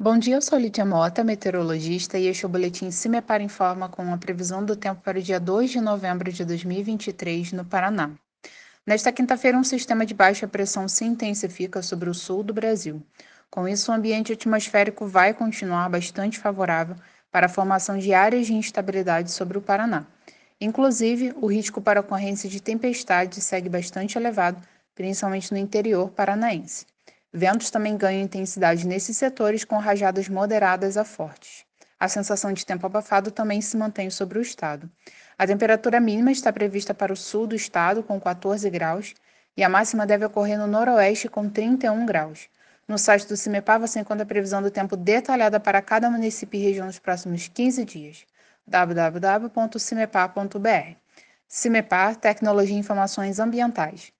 Bom dia, eu sou Lídia Mota, meteorologista, e este é o boletim Cimepar Informa com a previsão do tempo para o dia 2 de novembro de 2023 no Paraná. Nesta quinta-feira, um sistema de baixa pressão se intensifica sobre o sul do Brasil. Com isso, o ambiente atmosférico vai continuar bastante favorável para a formação de áreas de instabilidade sobre o Paraná. Inclusive, o risco para ocorrência de tempestade segue bastante elevado, principalmente no interior paranaense. Ventos também ganham intensidade nesses setores com rajadas moderadas a fortes. A sensação de tempo abafado também se mantém sobre o estado. A temperatura mínima está prevista para o sul do estado, com 14 graus, e a máxima deve ocorrer no noroeste, com 31 graus. No site do CIMEPAR você encontra a previsão do tempo detalhada para cada município e região nos próximos 15 dias. www.cimepar.br CIMEPAR Tecnologia e Informações Ambientais